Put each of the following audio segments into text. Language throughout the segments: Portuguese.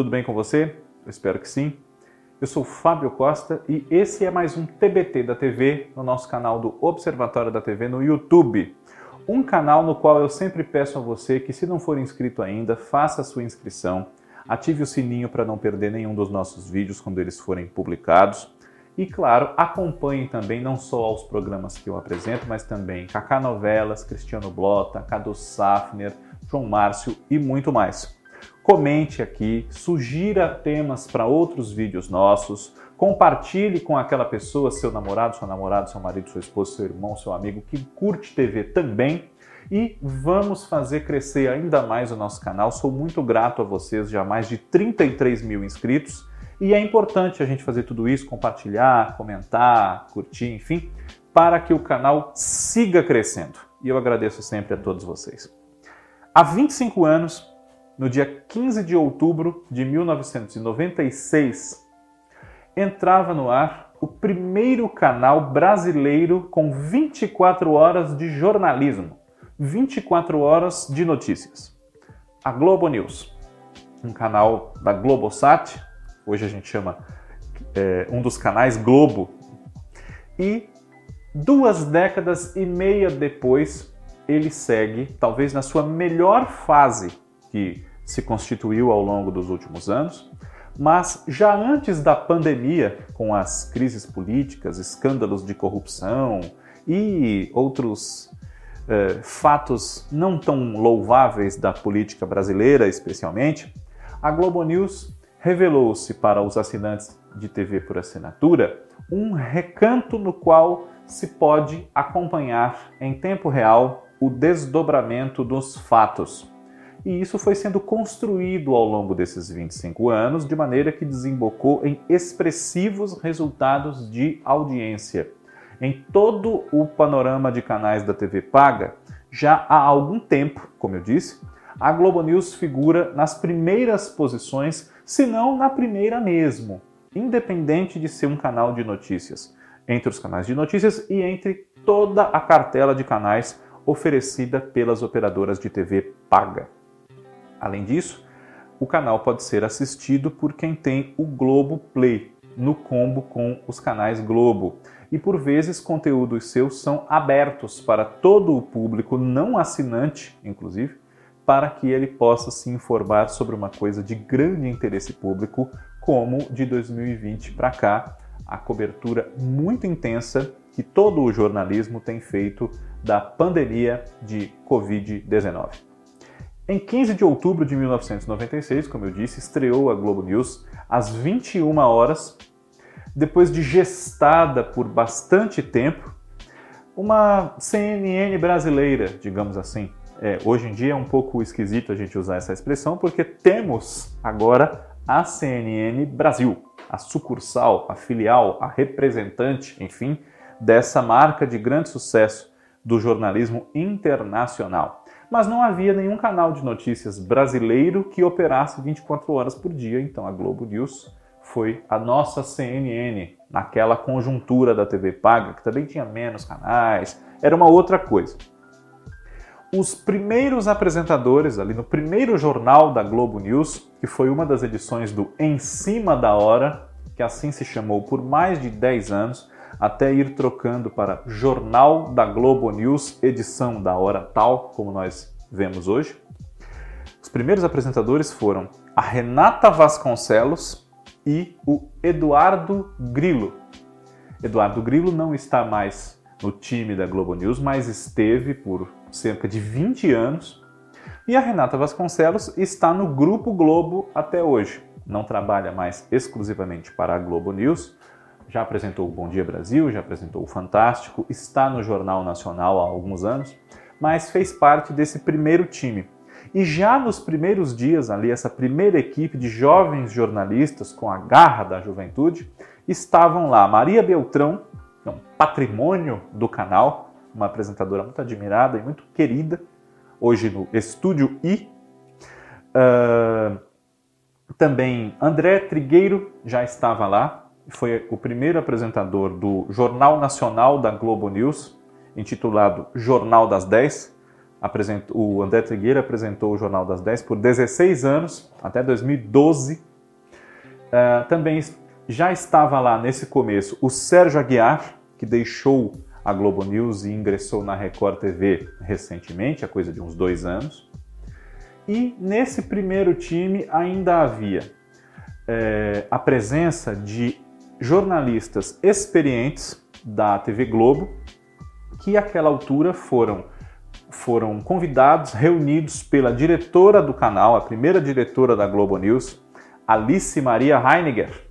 Tudo bem com você? Eu espero que sim. Eu sou Fábio Costa e esse é mais um TBT da TV no nosso canal do Observatório da TV no YouTube. Um canal no qual eu sempre peço a você que, se não for inscrito ainda, faça a sua inscrição, ative o sininho para não perder nenhum dos nossos vídeos quando eles forem publicados. E claro, acompanhem também não só os programas que eu apresento, mas também Cacá Novelas, Cristiano Blota, Cadu Safner, João Márcio e muito mais. Comente aqui, sugira temas para outros vídeos nossos, compartilhe com aquela pessoa, seu namorado, seu namorado, seu marido, sua esposa, seu irmão, seu amigo que curte TV também. E vamos fazer crescer ainda mais o nosso canal. Sou muito grato a vocês, já mais de 33 mil inscritos. E é importante a gente fazer tudo isso, compartilhar, comentar, curtir, enfim, para que o canal siga crescendo. E eu agradeço sempre a todos vocês. Há 25 anos, no dia 15 de outubro de 1996, entrava no ar o primeiro canal brasileiro com 24 horas de jornalismo, 24 horas de notícias. A Globo News, um canal da Globosat, hoje a gente chama é, um dos canais Globo, e duas décadas e meia depois ele segue, talvez na sua melhor fase, que se constituiu ao longo dos últimos anos, mas já antes da pandemia, com as crises políticas, escândalos de corrupção e outros eh, fatos não tão louváveis da política brasileira, especialmente, a Globo News revelou-se para os assinantes de TV por assinatura um recanto no qual se pode acompanhar em tempo real o desdobramento dos fatos. E isso foi sendo construído ao longo desses 25 anos, de maneira que desembocou em expressivos resultados de audiência. Em todo o panorama de canais da TV paga, já há algum tempo, como eu disse, a Globo News figura nas primeiras posições, se não na primeira mesmo, independente de ser um canal de notícias, entre os canais de notícias e entre toda a cartela de canais oferecida pelas operadoras de TV paga. Além disso, o canal pode ser assistido por quem tem o Globo Play no combo com os canais Globo. E por vezes conteúdos seus são abertos para todo o público não assinante, inclusive, para que ele possa se informar sobre uma coisa de grande interesse público, como de 2020 para cá, a cobertura muito intensa que todo o jornalismo tem feito da pandemia de Covid-19. Em 15 de outubro de 1996, como eu disse, estreou a Globo News às 21 horas, depois de gestada por bastante tempo, uma CNN brasileira, digamos assim. É, hoje em dia é um pouco esquisito a gente usar essa expressão, porque temos agora a CNN Brasil, a sucursal, a filial, a representante, enfim, dessa marca de grande sucesso do jornalismo internacional. Mas não havia nenhum canal de notícias brasileiro que operasse 24 horas por dia, então a Globo News foi a nossa CNN, naquela conjuntura da TV paga, que também tinha menos canais, era uma outra coisa. Os primeiros apresentadores ali no primeiro jornal da Globo News, que foi uma das edições do Em Cima da Hora, que assim se chamou por mais de 10 anos, até ir trocando para Jornal da Globo News, edição da hora tal, como nós vemos hoje. Os primeiros apresentadores foram a Renata Vasconcelos e o Eduardo Grilo. Eduardo Grilo não está mais no time da Globo News, mas esteve por cerca de 20 anos. E a Renata Vasconcelos está no Grupo Globo até hoje. Não trabalha mais exclusivamente para a Globo News, já apresentou o Bom Dia Brasil, já apresentou o Fantástico, está no Jornal Nacional há alguns anos, mas fez parte desse primeiro time. E já nos primeiros dias ali, essa primeira equipe de jovens jornalistas com a garra da juventude, estavam lá Maria Beltrão, é um patrimônio do canal, uma apresentadora muito admirada e muito querida, hoje no Estúdio I. Uh, também André Trigueiro já estava lá, foi o primeiro apresentador do Jornal Nacional da Globo News, intitulado Jornal das 10, apresentou, o André Trigueira apresentou o Jornal das 10 por 16 anos, até 2012. Uh, eh, também já estava lá nesse começo o Sérgio Aguiar, que deixou a Globo News e ingressou na Record TV recentemente, há coisa de uns dois anos. E nesse primeiro time ainda havia é, a presença de jornalistas experientes da TV Globo, que àquela altura foram, foram convidados, reunidos pela diretora do canal, a primeira diretora da Globo News, Alice Maria Heiniger,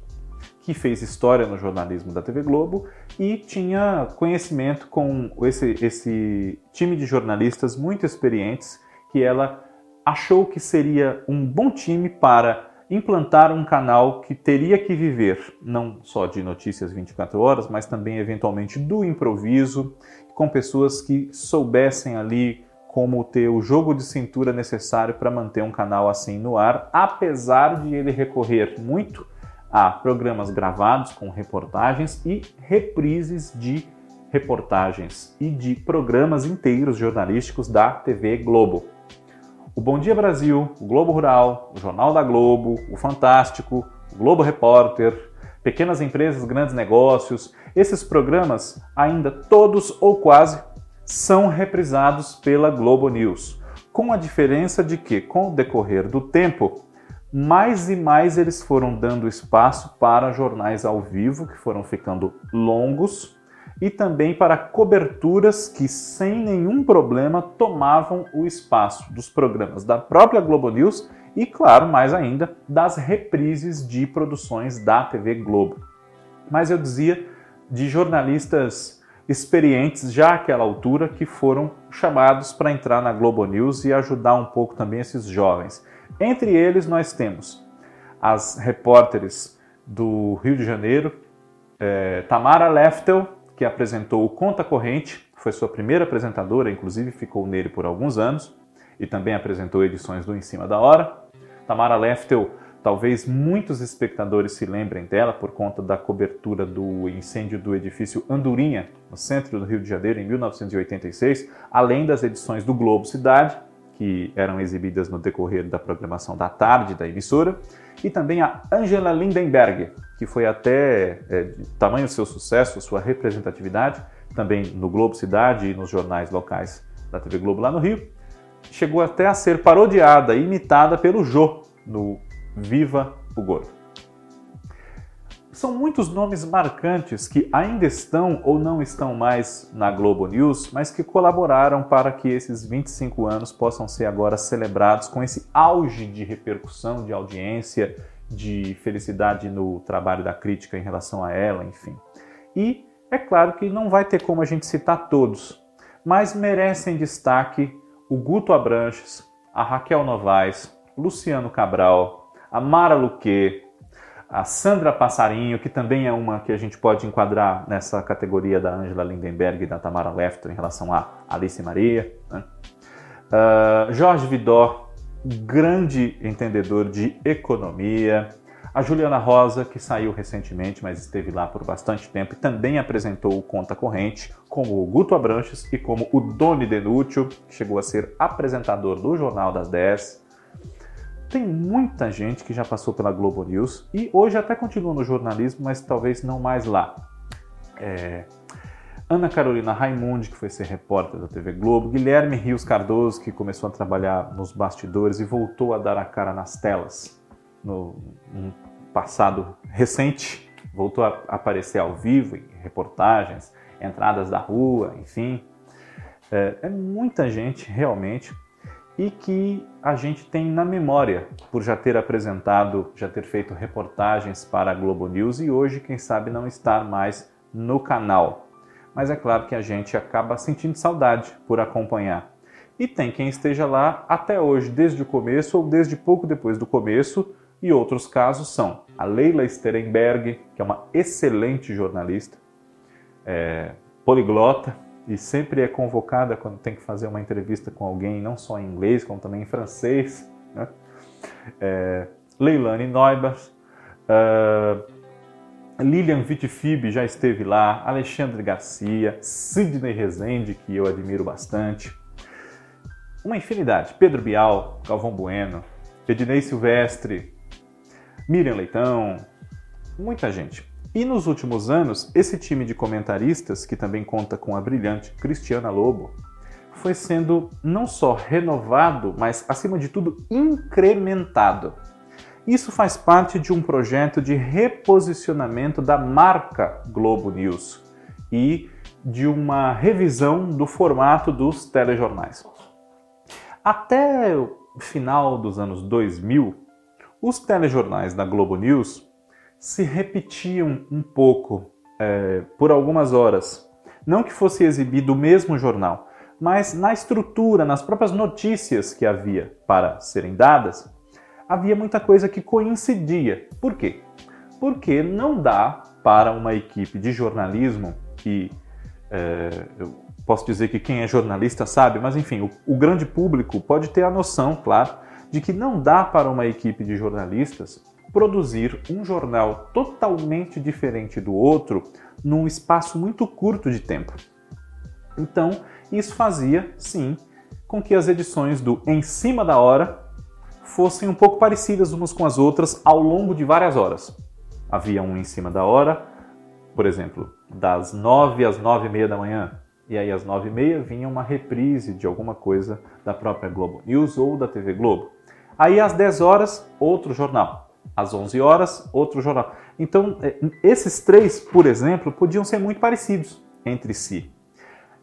que fez história no jornalismo da TV Globo e tinha conhecimento com esse, esse time de jornalistas muito experientes que ela achou que seria um bom time para implantar um canal que teria que viver não só de notícias 24 horas, mas também eventualmente do improviso, com pessoas que soubessem ali como ter o jogo de cintura necessário para manter um canal assim no ar, apesar de ele recorrer muito a programas gravados com reportagens e reprises de reportagens e de programas inteiros jornalísticos da TV Globo. O Bom Dia Brasil, o Globo Rural, o Jornal da Globo, o Fantástico, o Globo Repórter, Pequenas Empresas, Grandes Negócios, esses programas ainda todos ou quase são reprisados pela Globo News, com a diferença de que, com o decorrer do tempo, mais e mais eles foram dando espaço para jornais ao vivo, que foram ficando longos, e também para coberturas que, sem nenhum problema, tomavam o espaço dos programas da própria Globo News e, claro, mais ainda, das reprises de produções da TV Globo. Mas eu dizia de jornalistas experientes já àquela altura que foram chamados para entrar na Globo News e ajudar um pouco também esses jovens. Entre eles, nós temos as repórteres do Rio de Janeiro, é, Tamara Leftel, que apresentou o Conta Corrente, foi sua primeira apresentadora, inclusive ficou nele por alguns anos, e também apresentou edições do Em Cima da Hora. Tamara Leftel, talvez muitos espectadores se lembrem dela por conta da cobertura do incêndio do edifício Andorinha, no centro do Rio de Janeiro, em 1986, além das edições do Globo Cidade, que eram exibidas no decorrer da programação da tarde da emissora, e também a Angela Lindenberg, que foi até é, tamanho seu sucesso, sua representatividade, também no Globo Cidade e nos jornais locais da TV Globo lá no Rio, chegou até a ser parodiada e imitada pelo Jô no Viva o Gordo. São muitos nomes marcantes que ainda estão ou não estão mais na Globo News, mas que colaboraram para que esses 25 anos possam ser agora celebrados com esse auge de repercussão, de audiência, de felicidade no trabalho da crítica em relação a ela, enfim. E é claro que não vai ter como a gente citar todos, mas merecem destaque o Guto Abranches, a Raquel Novaes, Luciano Cabral, a Mara Luque, a Sandra Passarinho, que também é uma que a gente pode enquadrar nessa categoria da Angela Lindenberg e da Tamara Lefter em relação a Alice Maria. Né? Uh, Jorge Vidor, grande entendedor de economia. A Juliana Rosa, que saiu recentemente, mas esteve lá por bastante tempo e também apresentou o Conta Corrente, como o Guto Abranches e como o Doni Denúcio, que chegou a ser apresentador do Jornal das 10 tem muita gente que já passou pela Globo News e hoje até continua no jornalismo, mas talvez não mais lá. É... Ana Carolina Raimundi, que foi ser repórter da TV Globo, Guilherme Rios Cardoso, que começou a trabalhar nos bastidores e voltou a dar a cara nas telas no, no passado recente, voltou a aparecer ao vivo em reportagens, entradas da rua, enfim. É, é muita gente realmente e que a gente tem na memória por já ter apresentado, já ter feito reportagens para a Globo News e hoje, quem sabe, não estar mais no canal. Mas é claro que a gente acaba sentindo saudade por acompanhar. E tem quem esteja lá até hoje, desde o começo ou desde pouco depois do começo, e outros casos são a Leila Sterenberg, que é uma excelente jornalista, é, poliglota, e sempre é convocada quando tem que fazer uma entrevista com alguém, não só em inglês, como também em francês. Né? É, Leilani Neubach, uh, Lilian Vitifib já esteve lá, Alexandre Garcia, Sidney Rezende, que eu admiro bastante. uma infinidade. Pedro Bial, Galvão Bueno, Ednei Silvestre, Miriam Leitão, muita gente. E nos últimos anos, esse time de comentaristas, que também conta com a brilhante Cristiana Lobo, foi sendo não só renovado, mas acima de tudo incrementado. Isso faz parte de um projeto de reposicionamento da marca Globo News e de uma revisão do formato dos telejornais. Até o final dos anos 2000, os telejornais da Globo News se repetiam um pouco é, por algumas horas. Não que fosse exibido o mesmo jornal, mas na estrutura, nas próprias notícias que havia para serem dadas, havia muita coisa que coincidia. Por quê? Porque não dá para uma equipe de jornalismo que é, eu posso dizer que quem é jornalista sabe, mas enfim, o, o grande público pode ter a noção, claro, de que não dá para uma equipe de jornalistas produzir um jornal totalmente diferente do outro num espaço muito curto de tempo. Então, isso fazia, sim, com que as edições do Em Cima da Hora fossem um pouco parecidas umas com as outras ao longo de várias horas. Havia um Em Cima da Hora, por exemplo, das nove às nove e meia da manhã, e aí às nove e meia vinha uma reprise de alguma coisa da própria Globo News ou da TV Globo. Aí às 10 horas, outro jornal. Às 11 horas, outro jornal. Então, é, esses três, por exemplo, podiam ser muito parecidos entre si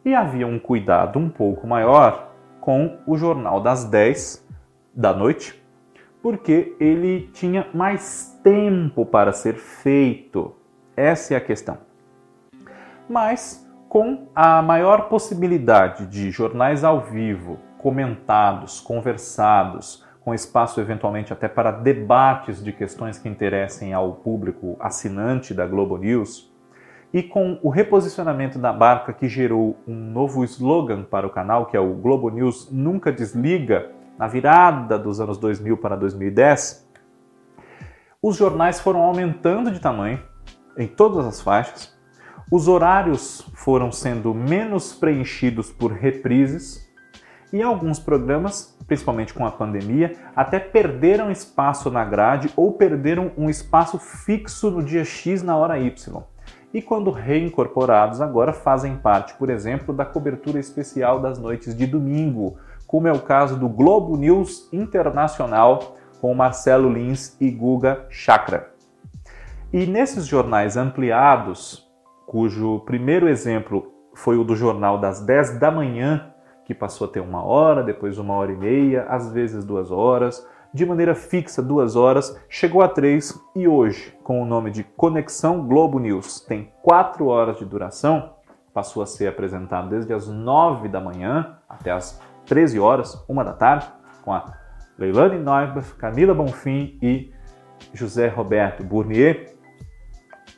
e havia um cuidado um pouco maior com o jornal das 10 da noite, porque ele tinha mais tempo para ser feito. Essa é a questão. Mas com a maior possibilidade de jornais ao vivo, comentados, conversados, com espaço eventualmente até para debates de questões que interessem ao público assinante da Globo News, e com o reposicionamento da marca que gerou um novo slogan para o canal, que é o Globo News Nunca Desliga, na virada dos anos 2000 para 2010, os jornais foram aumentando de tamanho em todas as faixas, os horários foram sendo menos preenchidos por reprises e alguns programas, principalmente com a pandemia, até perderam espaço na grade ou perderam um espaço fixo no dia X na hora Y e, quando reincorporados, agora fazem parte, por exemplo, da cobertura especial das noites de domingo, como é o caso do Globo News Internacional com Marcelo Lins e Guga Chakra. E nesses jornais ampliados, cujo primeiro exemplo foi o do jornal das 10 da manhã, que passou a ter uma hora, depois uma hora e meia, às vezes duas horas, de maneira fixa duas horas, chegou a três e hoje, com o nome de Conexão Globo News, tem quatro horas de duração, passou a ser apresentado desde as nove da manhã até as 13 horas, uma da tarde, com a Leilane Neubach, Camila Bonfim e José Roberto Bournier.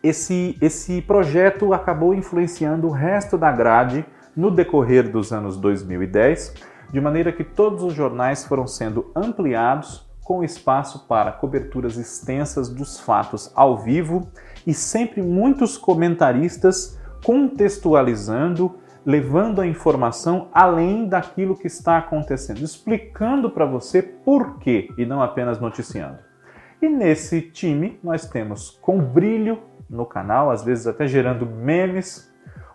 Esse, esse projeto acabou influenciando o resto da grade no decorrer dos anos 2010 de maneira que todos os jornais foram sendo ampliados com espaço para coberturas extensas dos fatos ao vivo e sempre muitos comentaristas contextualizando, levando a informação além daquilo que está acontecendo, explicando para você por quê e não apenas noticiando. E nesse time nós temos com brilho no canal, às vezes até gerando memes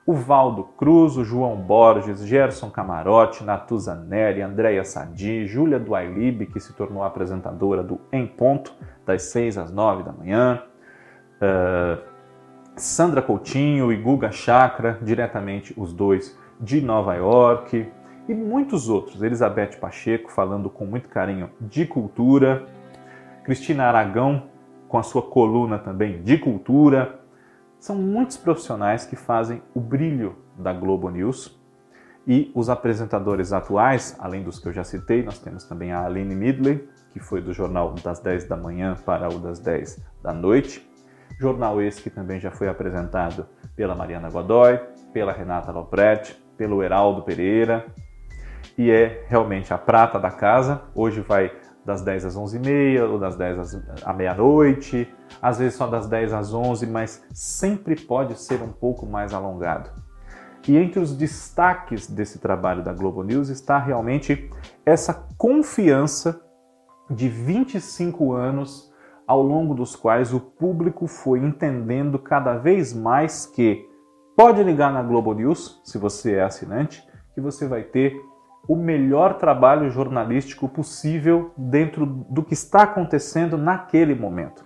o Valdo Cruz, o João Borges, Gerson Camarote, Natuza Neri, Andréia Sadi, Júlia Duailib, que se tornou apresentadora do Em Ponto, das 6 às 9 da manhã, uh, Sandra Coutinho e Guga Chakra, diretamente os dois de Nova York, e muitos outros. Elizabeth Pacheco falando com muito carinho de cultura, Cristina Aragão com a sua coluna também de cultura, são muitos profissionais que fazem o brilho da Globo News e os apresentadores atuais, além dos que eu já citei, nós temos também a Aline Midley, que foi do jornal das 10 da manhã para o das 10 da noite. Jornal esse que também já foi apresentado pela Mariana Godoy, pela Renata Lopretti, pelo Heraldo Pereira, e é realmente a prata da casa. Hoje vai das 10 às 11h30 ou das 10 à meia-noite, às vezes só das 10 às 11, mas sempre pode ser um pouco mais alongado. E entre os destaques desse trabalho da Globo News está realmente essa confiança de 25 anos ao longo dos quais o público foi entendendo cada vez mais que pode ligar na Globo News, se você é assinante, que você vai ter o melhor trabalho jornalístico possível dentro do que está acontecendo naquele momento.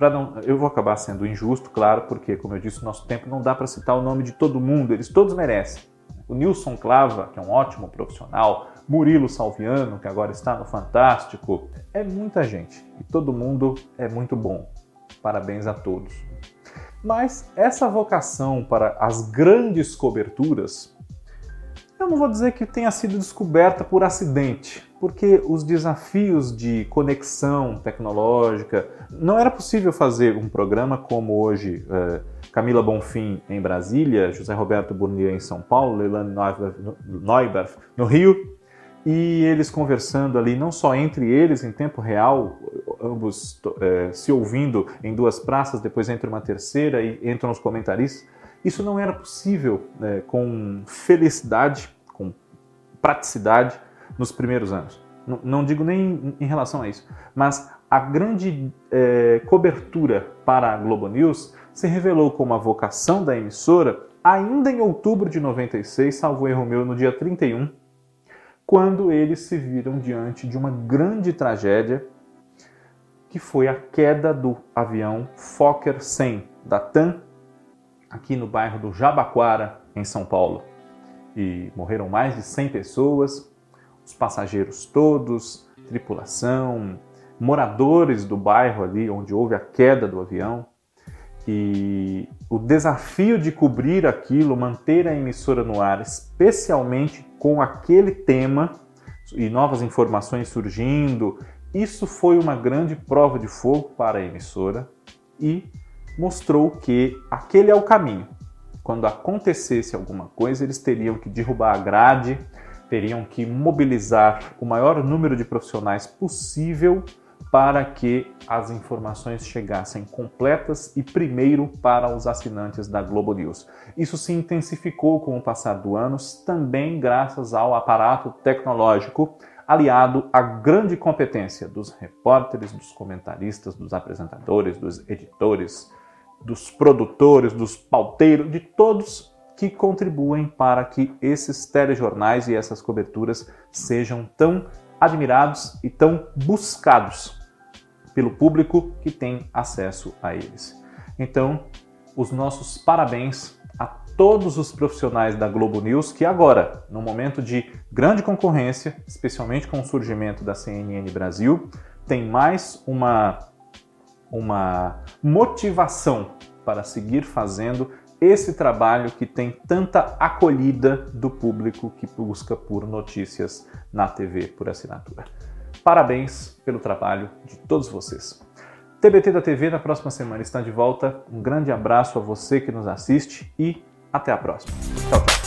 Não, eu vou acabar sendo injusto, claro, porque, como eu disse, nosso tempo não dá para citar o nome de todo mundo, eles todos merecem. O Nilson Clava, que é um ótimo profissional, Murilo Salviano, que agora está no Fantástico, é muita gente e todo mundo é muito bom. Parabéns a todos. Mas essa vocação para as grandes coberturas não vou dizer que tenha sido descoberta por acidente, porque os desafios de conexão tecnológica não era possível fazer um programa como hoje é, Camila Bonfim em Brasília, José Roberto Burnier em São Paulo, Leilani Neuberth no Rio, e eles conversando ali, não só entre eles em tempo real, ambos é, se ouvindo em duas praças, depois entra uma terceira e entram os comentaristas, isso não era possível né, com felicidade, praticidade nos primeiros anos. Não, não digo nem em relação a isso, mas a grande é, cobertura para a Globo News se revelou como a vocação da emissora ainda em outubro de 96, salvo erro meu, no dia 31, quando eles se viram diante de uma grande tragédia que foi a queda do avião Fokker 100 da TAM aqui no bairro do Jabaquara, em São Paulo. Morreram mais de 100 pessoas, os passageiros todos, tripulação, moradores do bairro ali onde houve a queda do avião. E o desafio de cobrir aquilo, manter a emissora no ar, especialmente com aquele tema e novas informações surgindo, isso foi uma grande prova de fogo para a emissora e mostrou que aquele é o caminho. Quando acontecesse alguma coisa, eles teriam que derrubar a grade, teriam que mobilizar o maior número de profissionais possível para que as informações chegassem completas e primeiro para os assinantes da Globo News. Isso se intensificou com o passar dos anos, também graças ao aparato tecnológico aliado à grande competência dos repórteres, dos comentaristas, dos apresentadores, dos editores, dos produtores, dos pauteiros, de todos que contribuem para que esses telejornais e essas coberturas sejam tão admirados e tão buscados pelo público que tem acesso a eles. Então, os nossos parabéns a todos os profissionais da Globo News que agora, no momento de grande concorrência, especialmente com o surgimento da CNN Brasil, tem mais uma uma motivação para seguir fazendo esse trabalho que tem tanta acolhida do público que busca por notícias na TV por assinatura. Parabéns pelo trabalho de todos vocês. TBT da TV na próxima semana está de volta. Um grande abraço a você que nos assiste e até a próxima. Tchau, tchau.